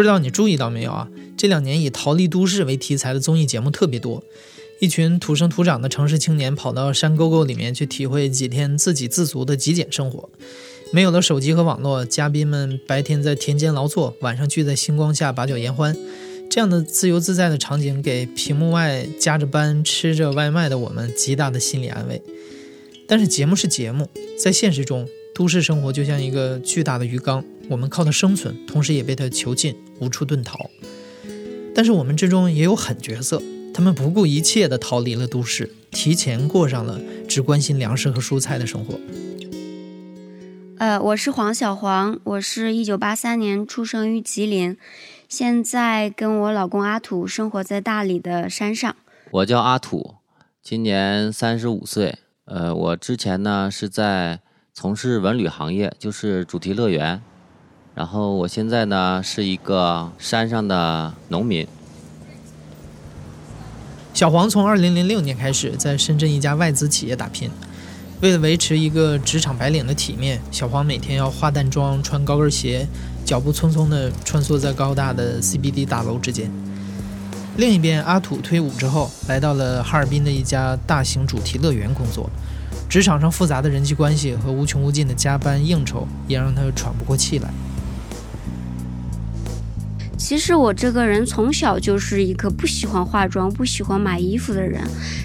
不知道你注意到没有啊？这两年以逃离都市为题材的综艺节目特别多，一群土生土长的城市青年跑到山沟沟里面去体会几天自给自足的极简生活。没有了手机和网络，嘉宾们白天在田间劳作，晚上聚在星光下把酒言欢。这样的自由自在的场景，给屏幕外加着班吃着外卖的我们极大的心理安慰。但是节目是节目，在现实中，都市生活就像一个巨大的鱼缸，我们靠它生存，同时也被它囚禁，无处遁逃。但是我们之中也有狠角色，他们不顾一切地逃离了都市，提前过上了只关心粮食和蔬菜的生活。呃，我是黄小黄，我是一九八三年出生于吉林，现在跟我老公阿土生活在大理的山上。我叫阿土，今年三十五岁。呃，我之前呢是在从事文旅行业，就是主题乐园。然后我现在呢是一个山上的农民。小黄从二零零六年开始在深圳一家外资企业打拼。为了维持一个职场白领的体面，小黄每天要化淡妆、穿高跟鞋，脚步匆匆地穿梭在高大的 CBD 大楼之间。另一边，阿土退伍之后，来到了哈尔滨的一家大型主题乐园工作。职场上复杂的人际关系和无穷无尽的加班应酬，也让他喘不过气来。其实我这个人从小就是一个不喜欢化妆、不喜欢买衣服的人，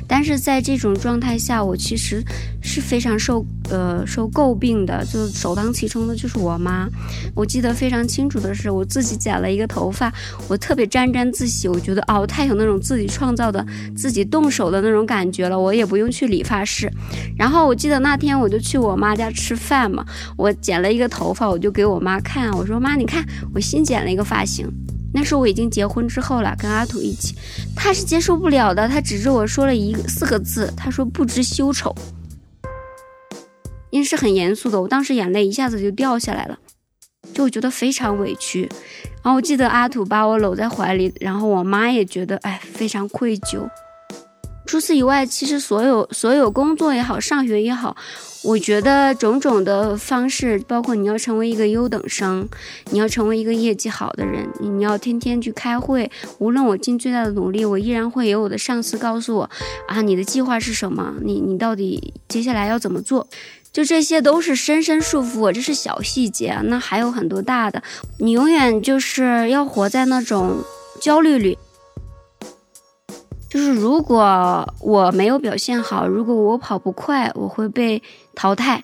但是在这种状态下，我其实是非常受呃受诟病的，就首当其冲的就是我妈。我记得非常清楚的是，我自己剪了一个头发，我特别沾沾自喜，我觉得哦，太有那种自己创造的、自己动手的那种感觉了，我也不用去理发室。然后我记得那天我就去我妈家吃饭嘛，我剪了一个头发，我就给我妈看，我说妈，你看我新剪了一个发型。那时候我已经结婚之后了，跟阿土一起，他是接受不了的，他指着我说了一个四个字，他说不知羞丑，因为是很严肃的，我当时眼泪一下子就掉下来了，就我觉得非常委屈，然后我记得阿土把我搂在怀里，然后我妈也觉得哎非常愧疚。除此以外，其实所有所有工作也好，上学也好，我觉得种种的方式，包括你要成为一个优等生，你要成为一个业绩好的人，你要天天去开会。无论我尽最大的努力，我依然会有我的上司告诉我，啊，你的计划是什么？你你到底接下来要怎么做？就这些都是深深束缚我。这是小细节，那还有很多大的。你永远就是要活在那种焦虑里。就是如果我没有表现好，如果我跑不快，我会被淘汰。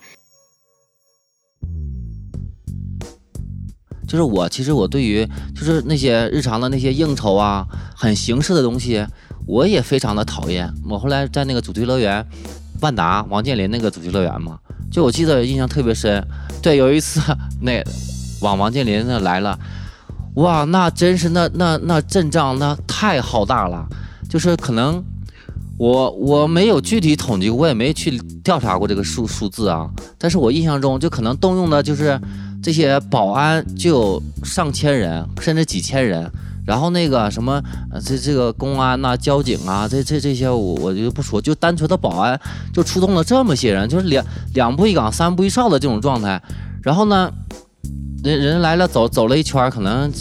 就是我，其实我对于就是那些日常的那些应酬啊，很形式的东西，我也非常的讨厌。我后来在那个主题乐园，万达王健林那个主题乐园嘛，就我记得印象特别深。对，有一次那往王健林那来了，哇，那真是那那那阵仗那太浩大了。就是可能，我我没有具体统计，我也没去调查过这个数数字啊。但是我印象中，就可能动用的就是这些保安就有上千人，甚至几千人。然后那个什么，这这个公安呐、交警啊，这这这些我我就不说，就单纯的保安就出动了这么些人，就是两两步一岗、三步一哨的这种状态。然后呢，人人来了，走走了一圈，可能。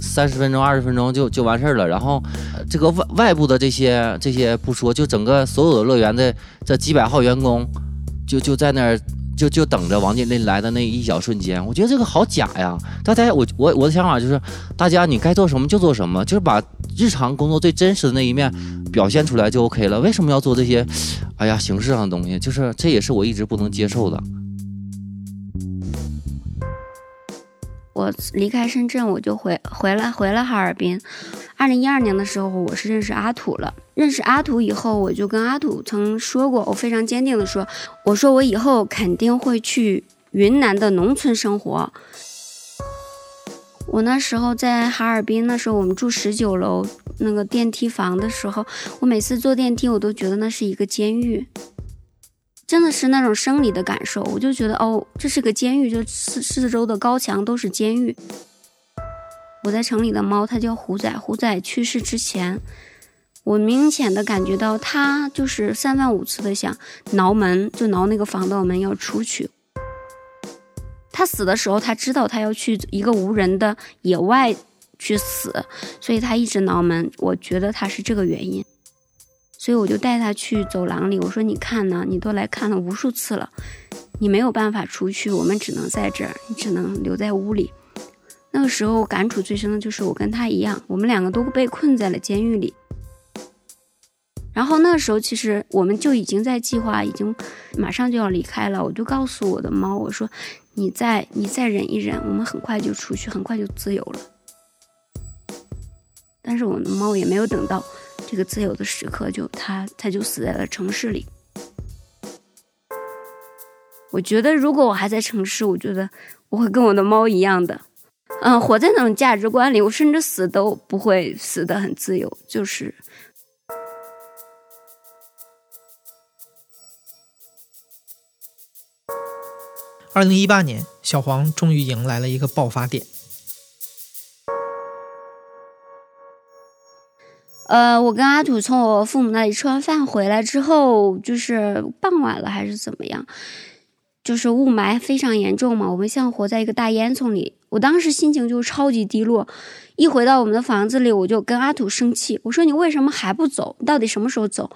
三十分钟、二十分钟就就完事儿了，然后这个外外部的这些这些不说，就整个所有的乐园的这几百号员工，就就在那儿就就等着王健林来的那一小瞬间，我觉得这个好假呀！大家我我我的想法就是，大家你该做什么就做什么，就是把日常工作最真实的那一面表现出来就 OK 了。为什么要做这些？哎呀，形式上的东西，就是这也是我一直不能接受的。我离开深圳，我就回回来回了哈尔滨。二零一二年的时候，我是认识阿土了。认识阿土以后，我就跟阿土曾说过，我非常坚定的说，我说我以后肯定会去云南的农村生活。我那时候在哈尔滨，那时候我们住十九楼那个电梯房的时候，我每次坐电梯，我都觉得那是一个监狱，真的是那种生理的感受。我就觉得哦，这是个监狱，就四四周的高墙都是监狱。我在城里的猫，它叫虎仔。虎仔去世之前，我明显的感觉到它就是三番五次的想挠门，就挠那个防盗门要出去。他死的时候，他知道他要去一个无人的野外去死，所以他一直挠门。我觉得他是这个原因，所以我就带他去走廊里。我说：“你看呢，你都来看了无数次了，你没有办法出去，我们只能在这儿，你只能留在屋里。”那个时候感触最深的就是我跟他一样，我们两个都被困在了监狱里。然后那时候，其实我们就已经在计划，已经马上就要离开了。我就告诉我的猫，我说：“你再你再忍一忍，我们很快就出去，很快就自由了。”但是我的猫也没有等到这个自由的时刻，就他，他就死在了城市里。我觉得如果我还在城市，我觉得我会跟我的猫一样的，嗯，活在那种价值观里，我甚至死都不会死的很自由，就是。二零一八年，小黄终于迎来了一个爆发点。呃，我跟阿土从我父母那里吃完饭回来之后，就是傍晚了还是怎么样，就是雾霾非常严重嘛，我们像活在一个大烟囱里。我当时心情就超级低落，一回到我们的房子里，我就跟阿土生气，我说你为什么还不走？到底什么时候走？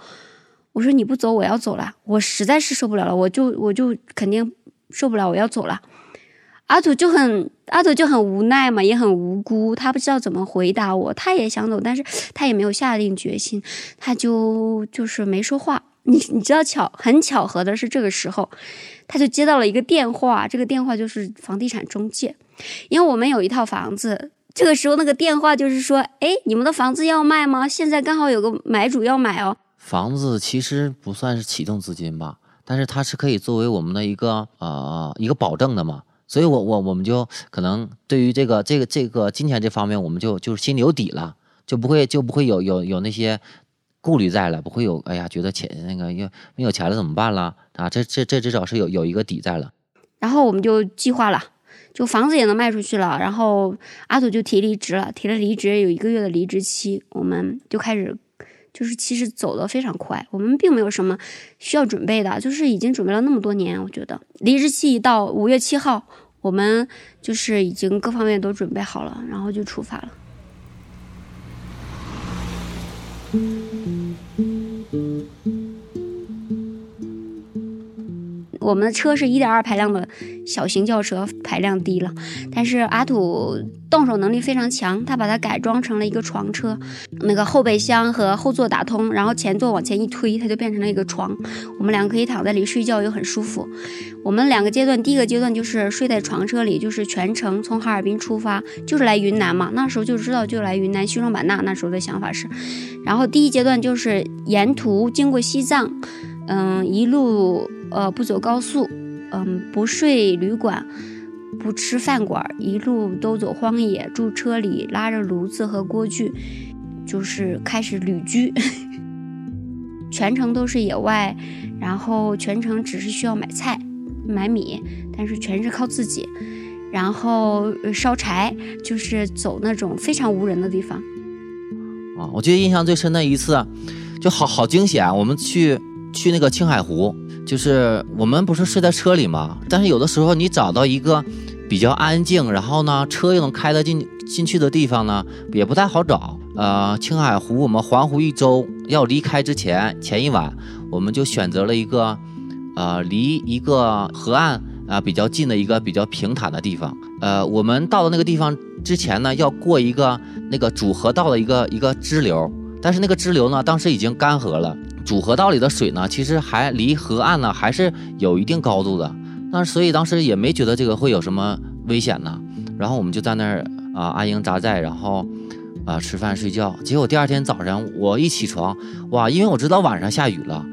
我说你不走，我要走了，我实在是受不了了，我就我就肯定。受不了，我要走了。阿土就很阿土就很无奈嘛，也很无辜，他不知道怎么回答我。他也想走，但是他也没有下定决心，他就就是没说话。你你知道巧很巧合的是，这个时候他就接到了一个电话，这个电话就是房地产中介，因为我们有一套房子。这个时候那个电话就是说，哎，你们的房子要卖吗？现在刚好有个买主要买哦。房子其实不算是启动资金吧。但是它是可以作为我们的一个呃一个保证的嘛，所以我我我们就可能对于这个这个这个金钱这方面，我们就就是心里有底了，就不会就不会有有有那些顾虑在了，不会有哎呀觉得钱那个又没有钱了怎么办了啊？这这这至少是有有一个底在了。然后我们就计划了，就房子也能卖出去了，然后阿土就提离职了，提了离职有一个月的离职期，我们就开始。就是其实走得非常快，我们并没有什么需要准备的，就是已经准备了那么多年。我觉得离职期一到五月七号，我们就是已经各方面都准备好了，然后就出发了。我们的车是一点二排量的小型轿车，排量低了，但是阿土动手能力非常强，他把它改装成了一个床车，那个后备箱和后座打通，然后前座往前一推，它就变成了一个床，我们两个可以躺在里睡觉，又很舒服。我们两个阶段，第一个阶段就是睡在床车里，就是全程从哈尔滨出发，就是来云南嘛，那时候就知道就来云南西双版纳，那时候的想法是，然后第一阶段就是沿途经过西藏。嗯，一路呃不走高速，嗯不睡旅馆，不吃饭馆，一路都走荒野，住车里，拉着炉子和锅具，就是开始旅居，全程都是野外，然后全程只是需要买菜、买米，但是全是靠自己，然后烧柴，就是走那种非常无人的地方。啊，我记得印象最深的一次，就好好惊险，我们去。去那个青海湖，就是我们不是睡在车里吗？但是有的时候你找到一个比较安静，然后呢车又能开得进进去的地方呢，也不太好找。呃，青海湖我们环湖一周，要离开之前前一晚，我们就选择了一个呃离一个河岸啊比较近的一个比较平坦的地方。呃，我们到了那个地方之前呢，要过一个那个主河道的一个一个支流，但是那个支流呢，当时已经干涸了。主河道里的水呢，其实还离河岸呢还是有一定高度的，那所以当时也没觉得这个会有什么危险呢。然后我们就在那儿啊安营扎寨，然后啊吃饭睡觉。结果第二天早上我一起床，哇，因为我知道晚上下雨了，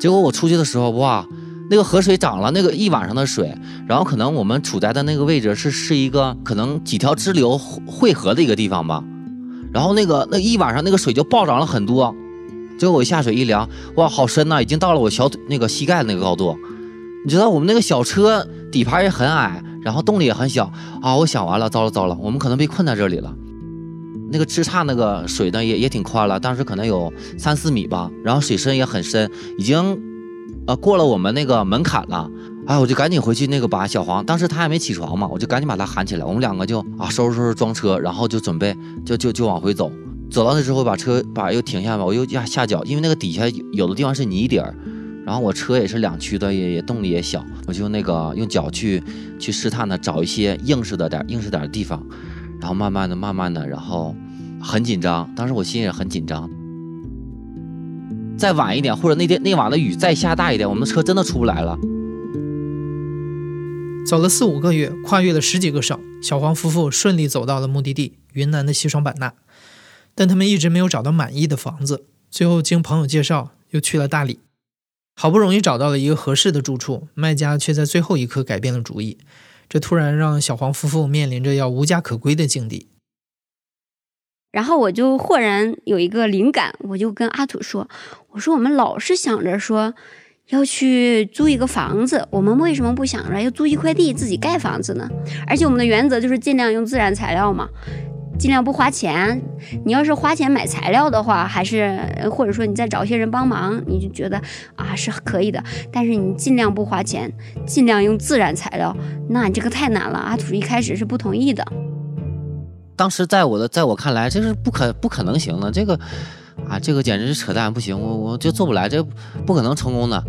结果我出去的时候，哇，那个河水涨了那个一晚上的水，然后可能我们处在的那个位置是是一个可能几条支流汇合的一个地方吧，然后那个那一晚上那个水就暴涨了很多，结果我下水一量，哇，好深呐，已经到了我小腿那个膝盖那个高度。你知道我们那个小车底盘也很矮，然后动力也很小啊，我想完了，糟了糟了，我们可能被困在这里了。那个支岔那个水呢也也挺宽了，当时可能有三四米吧，然后水深也很深，已经。呃，过了我们那个门槛了，哎，我就赶紧回去那个把小黄，当时他还没起床嘛，我就赶紧把他喊起来，我们两个就啊收拾收拾装车，然后就准备就就就往回走。走到那之后，把车把又停下吧，我又压下脚，因为那个底下有的地方是泥底儿，然后我车也是两驱的，也也动力也小，我就那个用脚去去试探的找一些硬实的点硬实点的地方，然后慢慢的慢慢的，然后很紧张，当时我心也很紧张。再晚一点，或者那天那晚的雨再下大一点，我们的车真的出不来了。走了四五个月，跨越了十几个省，小黄夫妇顺利走到了目的地——云南的西双版纳。但他们一直没有找到满意的房子，最后经朋友介绍，又去了大理。好不容易找到了一个合适的住处，卖家却在最后一刻改变了主意，这突然让小黄夫妇面临着要无家可归的境地。然后我就豁然有一个灵感，我就跟阿土说：“我说我们老是想着说要去租一个房子，我们为什么不想着要租一块地自己盖房子呢？而且我们的原则就是尽量用自然材料嘛，尽量不花钱。你要是花钱买材料的话，还是或者说你再找一些人帮忙，你就觉得啊是可以的。但是你尽量不花钱，尽量用自然材料，那你这个太难了。阿土一开始是不同意的。”当时在我的，在我看来，这是不可不可能行的。这个，啊，这个简直是扯淡，不行，我我就做不来，这不可能成功的。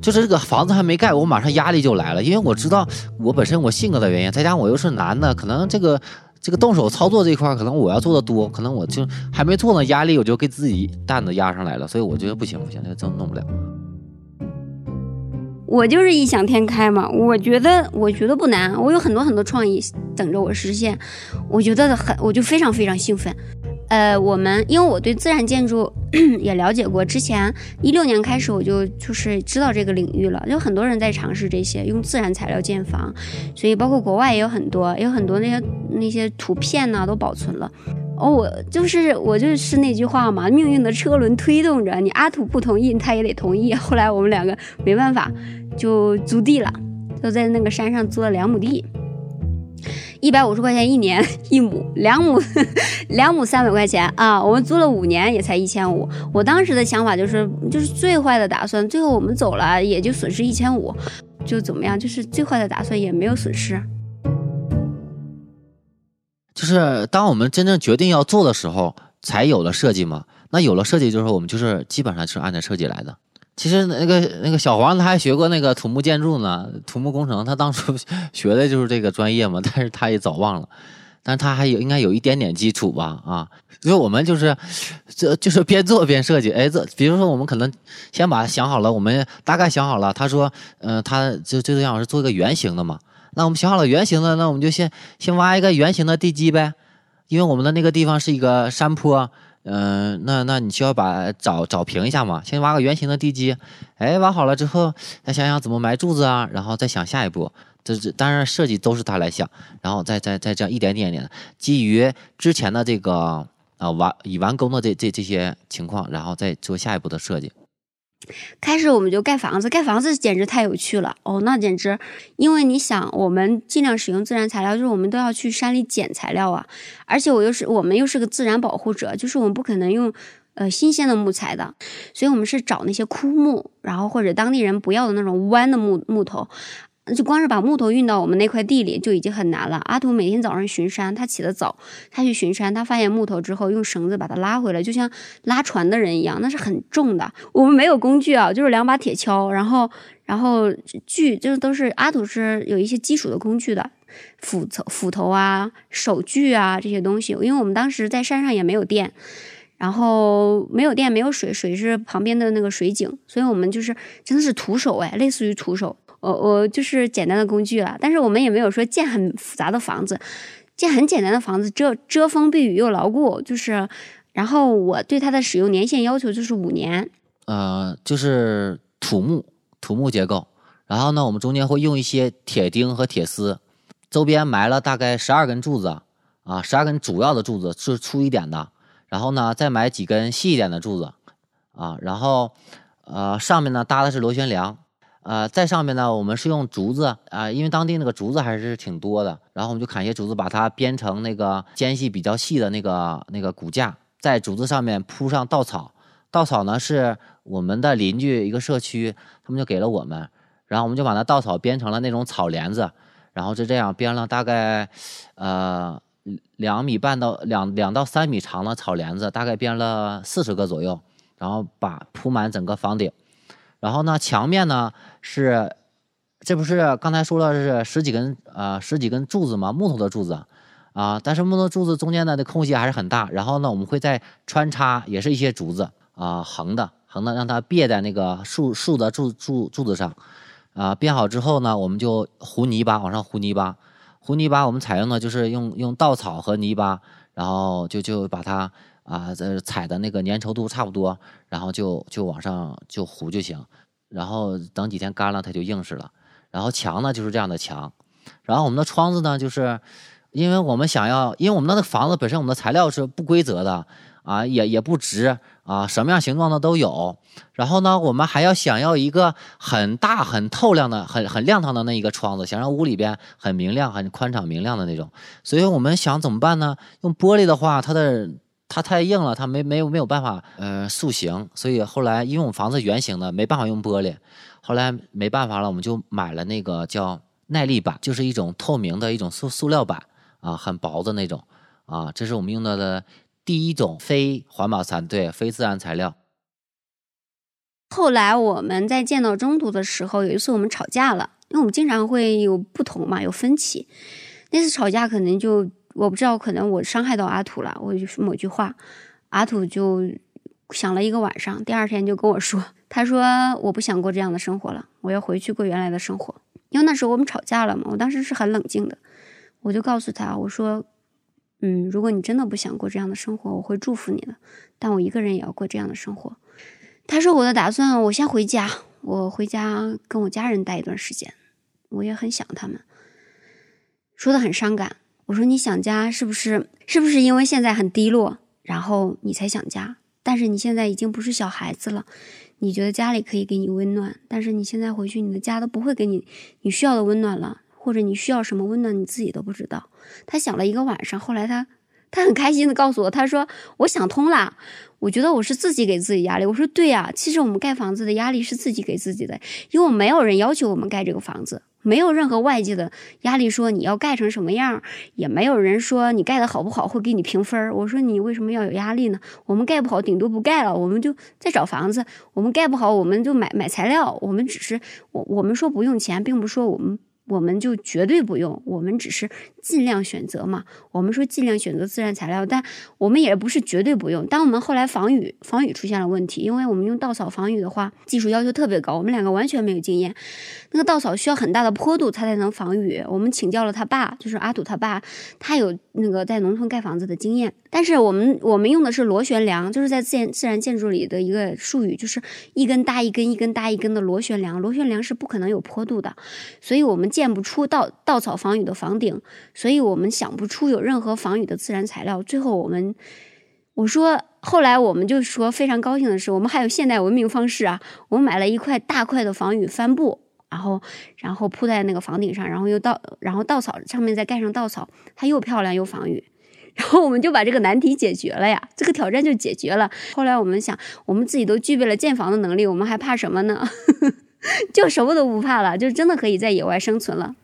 就是这个房子还没盖，我马上压力就来了，因为我知道我本身我性格的原因，再加上我又是男的，可能这个这个动手操作这一块，可能我要做的多，可能我就还没做呢，压力我就给自己担子压上来了，所以我觉得不行不行，这真弄不了。我就是异想天开嘛，我觉得我觉得不难，我有很多很多创意等着我实现，我觉得很，我就非常非常兴奋。呃，我们因为我对自然建筑 也了解过，之前一六年开始我就就是知道这个领域了，有很多人在尝试这些用自然材料建房，所以包括国外也有很多，有很多那些那些图片呢都保存了。哦，我就是我就是那句话嘛，命运的车轮推动着你，阿土不同意，他也得同意。后来我们两个没办法，就租地了，就在那个山上租了两亩地，一百五十块钱一年一亩，两亩 两亩三百块钱啊，我们租了五年也才一千五。我当时的想法就是，就是最坏的打算，最后我们走了也就损失一千五，就怎么样，就是最坏的打算也没有损失。就是当我们真正决定要做的时候，才有了设计嘛。那有了设计，就是我们就是基本上是按照设计来的。其实那个那个小黄他还学过那个土木建筑呢，土木工程，他当初学的就是这个专业嘛。但是他也早忘了，但他还有应该有一点点基础吧啊。所以我们就是这就是边做边设计。哎，这比如说我们可能先把想好了，我们大概想好了。他说，嗯，他就就这样是做一个圆形的嘛。那我们想好了圆形的，那我们就先先挖一个圆形的地基呗，因为我们的那个地方是一个山坡，嗯，那那你需要把找找平一下嘛，先挖个圆形的地基，哎，挖好了之后，再想想怎么埋柱子啊，然后再想下一步，这这当然设计都是他来想，然后再再再这样一点点点的，基于之前的这个啊完已完工的这这这些情况，然后再做下一步的设计。开始我们就盖房子，盖房子简直太有趣了哦！那简直，因为你想，我们尽量使用自然材料，就是我们都要去山里捡材料啊。而且我又是我们又是个自然保护者，就是我们不可能用呃新鲜的木材的，所以我们是找那些枯木，然后或者当地人不要的那种弯的木木头。就光是把木头运到我们那块地里就已经很难了。阿土每天早上巡山，他起得早，他去巡山，他发现木头之后，用绳子把它拉回来，就像拉船的人一样，那是很重的。我们没有工具啊，就是两把铁锹，然后然后锯，就是都是阿土是有一些基础的工具的，斧头、斧头啊、手锯啊这些东西。因为我们当时在山上也没有电，然后没有电，没有水，水是旁边的那个水井，所以我们就是真的是徒手哎，类似于徒手。我我就是简单的工具了，但是我们也没有说建很复杂的房子，建很简单的房子，遮遮风避雨又牢固。就是，然后我对它的使用年限要求就是五年。呃，就是土木，土木结构。然后呢，我们中间会用一些铁钉和铁丝，周边埋了大概十二根柱子，啊，十二根主要的柱子是粗一点的，然后呢，再埋几根细一点的柱子，啊，然后，呃，上面呢搭的是螺旋梁，呃，在上面呢，我们是用竹子，啊，因为当地那个竹子还是挺多的，然后我们就砍些竹子，把它编成那个间隙比较细的那个那个骨架，在竹子上面铺上稻草，稻草呢是我们的邻居一个社区，他们就给了我们。然后我们就把那稻草编成了那种草帘子，然后就这样编了大概，呃，两米半到两两到三米长的草帘子，大概编了四十个左右，然后把铺满整个房顶。然后呢，墙面呢是，这不是刚才说了是十几根呃十几根柱子吗？木头的柱子啊，但是木头柱子中间的空隙还是很大。然后呢，我们会再穿插也是一些竹子啊，横的横的，让它别在那个竖竖的柱柱柱子上。啊，编好之后呢，我们就糊泥巴，往上糊泥巴。糊泥巴我们采用的就是用用稻草和泥巴，然后就就把它啊，这踩的那个粘稠度差不多，然后就就往上就糊就行。然后等几天干了，它就硬实了。然后墙呢就是这样的墙，然后我们的窗子呢，就是因为我们想要，因为我们那个房子本身我们的材料是不规则的。啊，也也不直啊，什么样形状的都有。然后呢，我们还要想要一个很大、很透亮的、很很亮堂的那一个窗子，想让屋里边很明亮、很宽敞明亮的那种。所以我们想怎么办呢？用玻璃的话，它的它太硬了，它没没有没有办法呃塑形。所以后来因为我们房子圆形的，没办法用玻璃。后来没办法了，我们就买了那个叫耐力板，就是一种透明的一种塑塑料板啊，很薄的那种啊，这是我们用到的。第一种非环保材对非自然材料。后来我们在见到中途的时候，有一次我们吵架了，因为我们经常会有不同嘛，有分歧。那次吵架可能就我不知道，可能我伤害到阿土了，我就某句话，阿土就想了一个晚上，第二天就跟我说，他说我不想过这样的生活了，我要回去过原来的生活。因为那时候我们吵架了嘛，我当时是很冷静的，我就告诉他，我说。嗯，如果你真的不想过这样的生活，我会祝福你的。但我一个人也要过这样的生活。他说：“我的打算，我先回家，我回家跟我家人待一段时间。我也很想他们。”说的很伤感。我说：“你想家是不是？是不是因为现在很低落，然后你才想家？但是你现在已经不是小孩子了，你觉得家里可以给你温暖，但是你现在回去，你的家都不会给你你需要的温暖了。”或者你需要什么温暖，你自己都不知道。他想了一个晚上，后来他他很开心的告诉我，他说：“我想通了，我觉得我是自己给自己压力。”我说：“对呀，其实我们盖房子的压力是自己给自己的，因为我没有人要求我们盖这个房子，没有任何外界的压力说你要盖成什么样，也没有人说你盖的好不好会给你评分。我说你为什么要有压力呢？我们盖不好，顶多不盖了，我们就再找房子。我们盖不好，我们就买买材料。我们只是我我们说不用钱，并不说我们。”我们就绝对不用，我们只是尽量选择嘛。我们说尽量选择自然材料，但我们也不是绝对不用。当我们后来防雨，防雨出现了问题，因为我们用稻草防雨的话，技术要求特别高，我们两个完全没有经验。那个稻草需要很大的坡度，它才能防雨。我们请教了他爸，就是阿土他爸，他有那个在农村盖房子的经验。但是我们我们用的是螺旋梁，就是在自然自然建筑里的一个术语，就是一根搭一根，一根搭一根的螺旋梁。螺旋梁是不可能有坡度的，所以我们建不出稻稻草防雨的房顶，所以我们想不出有任何防雨的自然材料。最后我们我说，后来我们就说非常高兴的是，我们还有现代文明方式啊，我们买了一块大块的防雨帆布，然后然后铺在那个房顶上，然后又稻然后稻草上面再盖上稻草，它又漂亮又防雨。然后我们就把这个难题解决了呀，这个挑战就解决了。后来我们想，我们自己都具备了建房的能力，我们还怕什么呢？就什么都不怕了，就真的可以在野外生存了。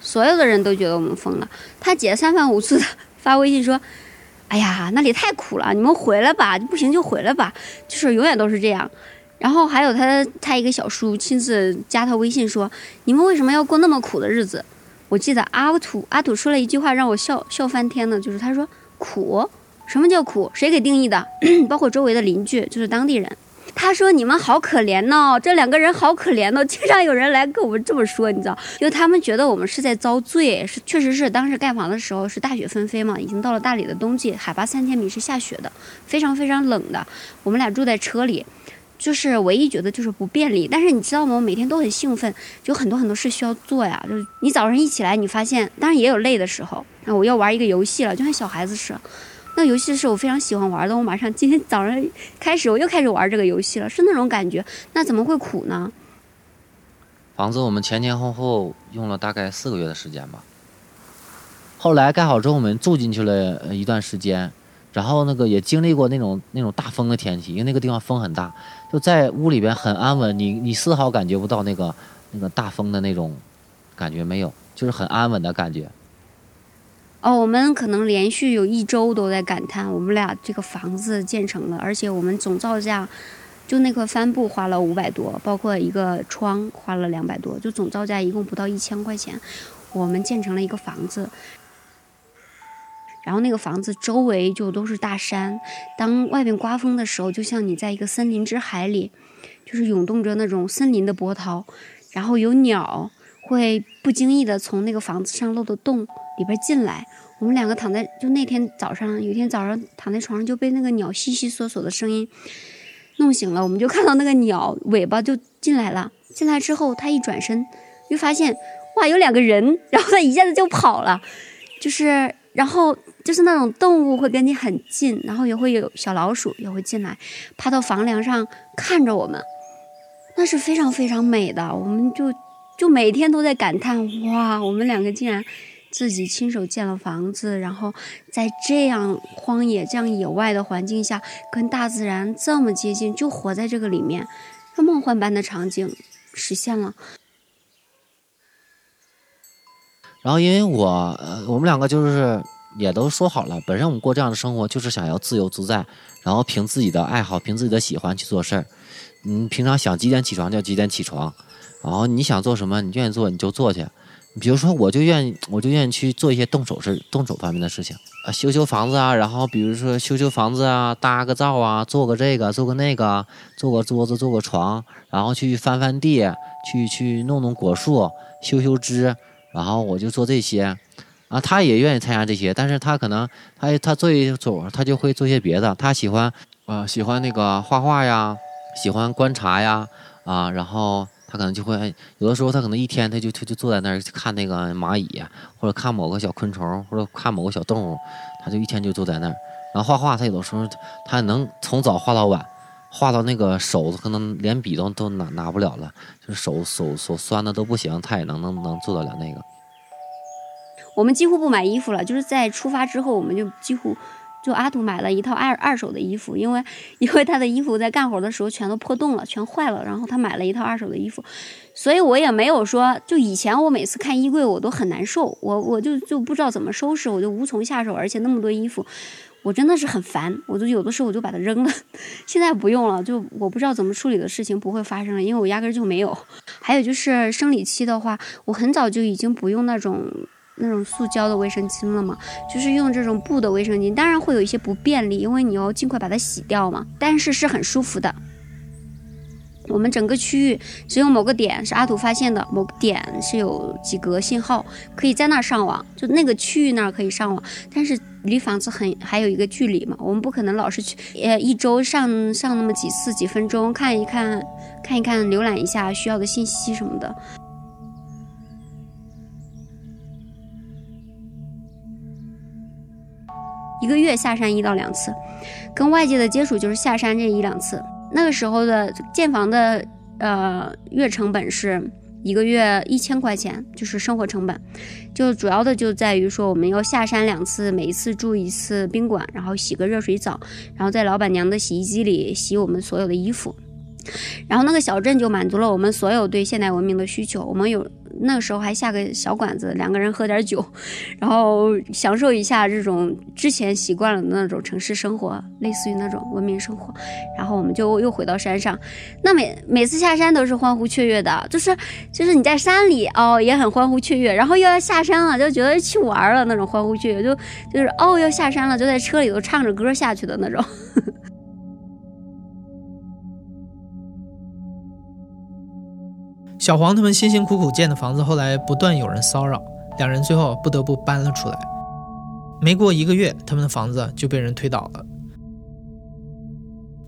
所有的人都觉得我们疯了。他姐三番五次的发微信说：“哎呀，那里太苦了，你们回来吧，不行就回来吧。”就是永远都是这样。然后还有他，他一个小叔亲自加他微信说：“你们为什么要过那么苦的日子？”我记得阿土阿土说了一句话让我笑笑翻天呢，就是他说：“苦？什么叫苦？谁给定义的？包括周围的邻居，就是当地人。他说你们好可怜哦，这两个人好可怜哦，经常有人来跟我们这么说，你知道，因为他们觉得我们是在遭罪，是确实是当时盖房的时候是大雪纷飞嘛，已经到了大理的冬季，海拔三千米是下雪的，非常非常冷的，我们俩住在车里。就是唯一觉得就是不便利，但是你知道吗？我每天都很兴奋，就很多很多事需要做呀。就是你早上一起来，你发现当然也有累的时候。那我要玩一个游戏了，就像小孩子似的。那游戏是我非常喜欢玩的，我马上今天早上开始我又开始玩这个游戏了，是那种感觉。那怎么会苦呢？房子我们前前后后用了大概四个月的时间吧。后来盖好之后，我们住进去了一段时间。然后那个也经历过那种那种大风的天气，因为那个地方风很大，就在屋里边很安稳，你你丝毫感觉不到那个那个大风的那种感觉没有，就是很安稳的感觉。哦，我们可能连续有一周都在感叹，我们俩这个房子建成了，而且我们总造价就那块帆布花了五百多，包括一个窗花了两百多，就总造价一共不到一千块钱，我们建成了一个房子。然后那个房子周围就都是大山，当外面刮风的时候，就像你在一个森林之海里，就是涌动着那种森林的波涛。然后有鸟会不经意的从那个房子上漏的洞里边进来。我们两个躺在，就那天早上，有一天早上躺在床上就被那个鸟悉悉索索的声音弄醒了。我们就看到那个鸟尾巴就进来了，进来之后它一转身，又发现哇有两个人，然后它一下子就跑了，就是然后。就是那种动物会跟你很近，然后也会有小老鼠也会进来，趴到房梁上看着我们，那是非常非常美的。我们就就每天都在感叹：哇，我们两个竟然自己亲手建了房子，然后在这样荒野、这样野外的环境下，跟大自然这么接近，就活在这个里面，这梦幻般的场景实现了。然后，因为我，我们两个就是。也都说好了，本身我们过这样的生活就是想要自由自在，然后凭自己的爱好，凭自己的喜欢去做事儿。你平常想几点起床就几点起床，然后你想做什么，你愿意做你就做去。比如说，我就愿意，我就愿意去做一些动手事、动手方面的事情啊，修修房子啊，然后比如说修修房子啊，搭个灶啊，做个这个，做个那个，做个桌子，做个床，然后去翻翻地，去去弄弄果树，修修枝，然后我就做这些。啊，他也愿意参加这些，但是他可能他他做一组，他就会做些别的。他喜欢，呃，喜欢那个画画呀，喜欢观察呀，啊，然后他可能就会有的时候他可能一天他就他就坐在那儿看那个蚂蚁，或者看某个小昆虫，或者看某个小动物，他就一天就坐在那儿，然后画画。他有的时候他能从早画到晚，画到那个手可能连笔都都拿拿不了了，就是手手手酸的都不行，他也能能能做得了那个。我们几乎不买衣服了，就是在出发之后，我们就几乎就阿土买了一套二二手的衣服，因为因为他的衣服在干活的时候全都破洞了，全坏了，然后他买了一套二手的衣服，所以我也没有说，就以前我每次看衣柜我都很难受，我我就就不知道怎么收拾，我就无从下手，而且那么多衣服，我真的是很烦，我就有的时候我就把它扔了，现在不用了，就我不知道怎么处理的事情不会发生了，因为我压根就没有。还有就是生理期的话，我很早就已经不用那种。那种塑胶的卫生巾了嘛，就是用这种布的卫生巾，当然会有一些不便利，因为你要尽快把它洗掉嘛。但是是很舒服的。我们整个区域只有某个点是阿土发现的，某个点是有几格信号，可以在那儿上网，就那个区域那儿可以上网，但是离房子很还有一个距离嘛，我们不可能老是去，呃，一周上上那么几次几分钟看一看，看一看浏览一下需要的信息什么的。一个月下山一到两次，跟外界的接触就是下山这一两次。那个时候的建房的呃月成本是一个月一千块钱，就是生活成本。就主要的就在于说我们要下山两次，每一次住一次宾馆，然后洗个热水澡，然后在老板娘的洗衣机里洗我们所有的衣服。然后那个小镇就满足了我们所有对现代文明的需求。我们有。那个时候还下个小馆子，两个人喝点酒，然后享受一下这种之前习惯了的那种城市生活，类似于那种文明生活。然后我们就又回到山上，那每每次下山都是欢呼雀跃的，就是就是你在山里哦也很欢呼雀跃，然后又要下山了就觉得去玩了那种欢呼雀跃，就就是哦要下山了就在车里头唱着歌下去的那种。小黄他们辛辛苦苦建的房子，后来不断有人骚扰，两人最后不得不搬了出来。没过一个月，他们的房子就被人推倒了。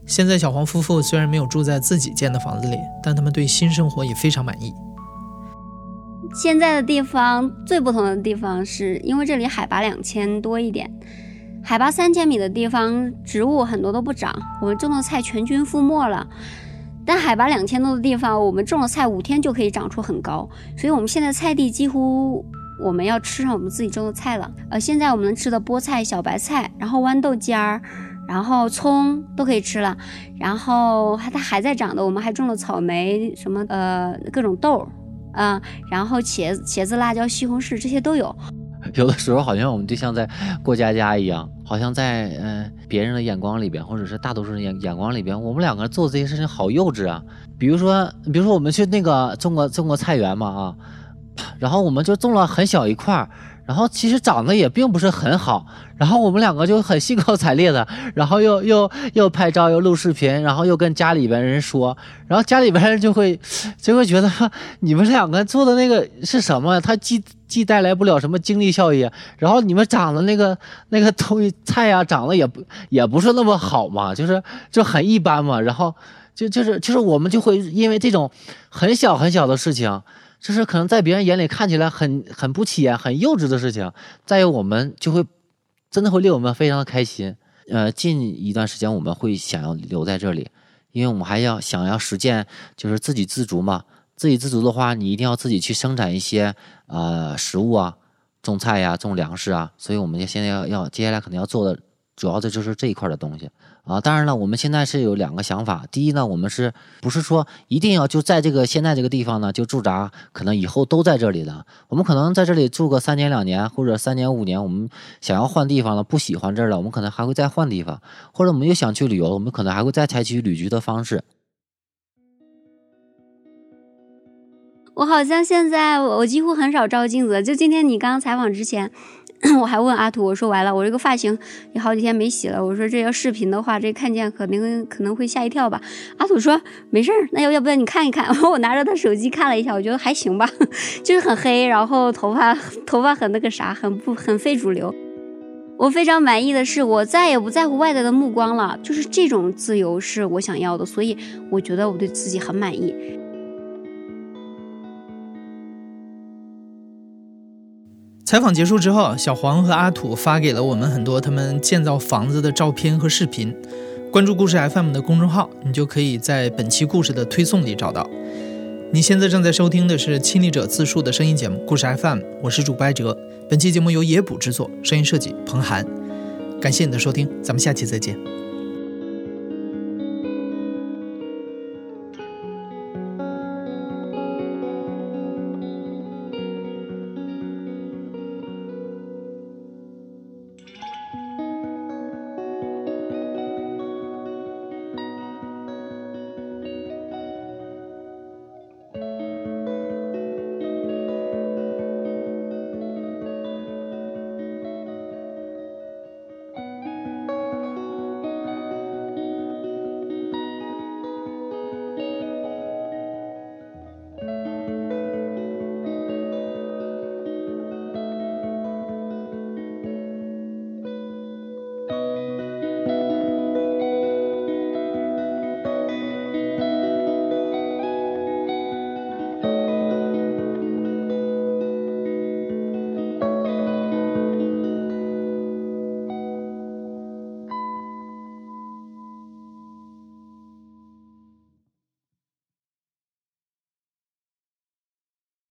现在小黄夫妇虽然没有住在自己建的房子里，但他们对新生活也非常满意。现在的地方最不同的地方是因为这里海拔两千多一点，海拔三千米的地方植物很多都不长，我们种的菜全军覆没了。但海拔两千多的地方，我们种的菜五天就可以长出很高，所以我们现在菜地几乎我们要吃上我们自己种的菜了。呃，现在我们能吃的菠菜、小白菜，然后豌豆尖儿，然后葱都可以吃了。然后还它还在长的，我们还种了草莓，什么呃各种豆。儿啊，然后茄子、茄子、辣椒、西红柿这些都有。有的时候好像我们就像在过家家一样，好像在嗯别人的眼光里边，或者是大多数人眼眼光里边，我们两个做这些事情好幼稚啊。比如说，比如说我们去那个种过种过菜园嘛啊，然后我们就种了很小一块儿。然后其实长得也并不是很好，然后我们两个就很兴高采烈的，然后又又又拍照又录视频，然后又跟家里边人说，然后家里边人就会就会觉得你们两个做的那个是什么？他既既带来不了什么经济效益，然后你们长的那个那个东西菜呀，长得也不也不是那么好嘛，就是就很一般嘛，然后就就是就是我们就会因为这种很小很小的事情。就是可能在别人眼里看起来很很不起眼、很幼稚的事情，在我们就会真的会令我们非常的开心。呃，近一段时间我们会想要留在这里，因为我们还要想要实践就是自给自足嘛。自给自足的话，你一定要自己去生产一些呃食物啊，种菜呀、种粮食啊。所以我们现在要要接下来可能要做的。主要的就是这一块的东西啊，当然了，我们现在是有两个想法。第一呢，我们是不是说一定要就在这个现在这个地方呢就驻扎，可能以后都在这里的。我们可能在这里住个三年两年，或者三年五年，我们想要换地方了，不喜欢这儿了，我们可能还会再换地方，或者我们又想去旅游，我们可能还会再采取旅居的方式。我好像现在我几乎很少照镜子，就今天你刚刚采访之前。我还问阿土，我说完了，我这个发型也好几天没洗了。我说这要视频的话，这看见可能可能会吓一跳吧。阿土说没事儿，那要要不要你看一看？我拿着他手机看了一下，我觉得还行吧，就是很黑，然后头发头发很那个啥，很不很非主流。我非常满意的是，我再也不在乎外在的目光了，就是这种自由是我想要的，所以我觉得我对自己很满意。采访结束之后，小黄和阿土发给了我们很多他们建造房子的照片和视频。关注故事 FM 的公众号，你就可以在本期故事的推送里找到。你现在正在收听的是亲历者自述的声音节目《故事 FM》，我是主播艾哲。本期节目由野捕制作，声音设计彭涵。感谢你的收听，咱们下期再见。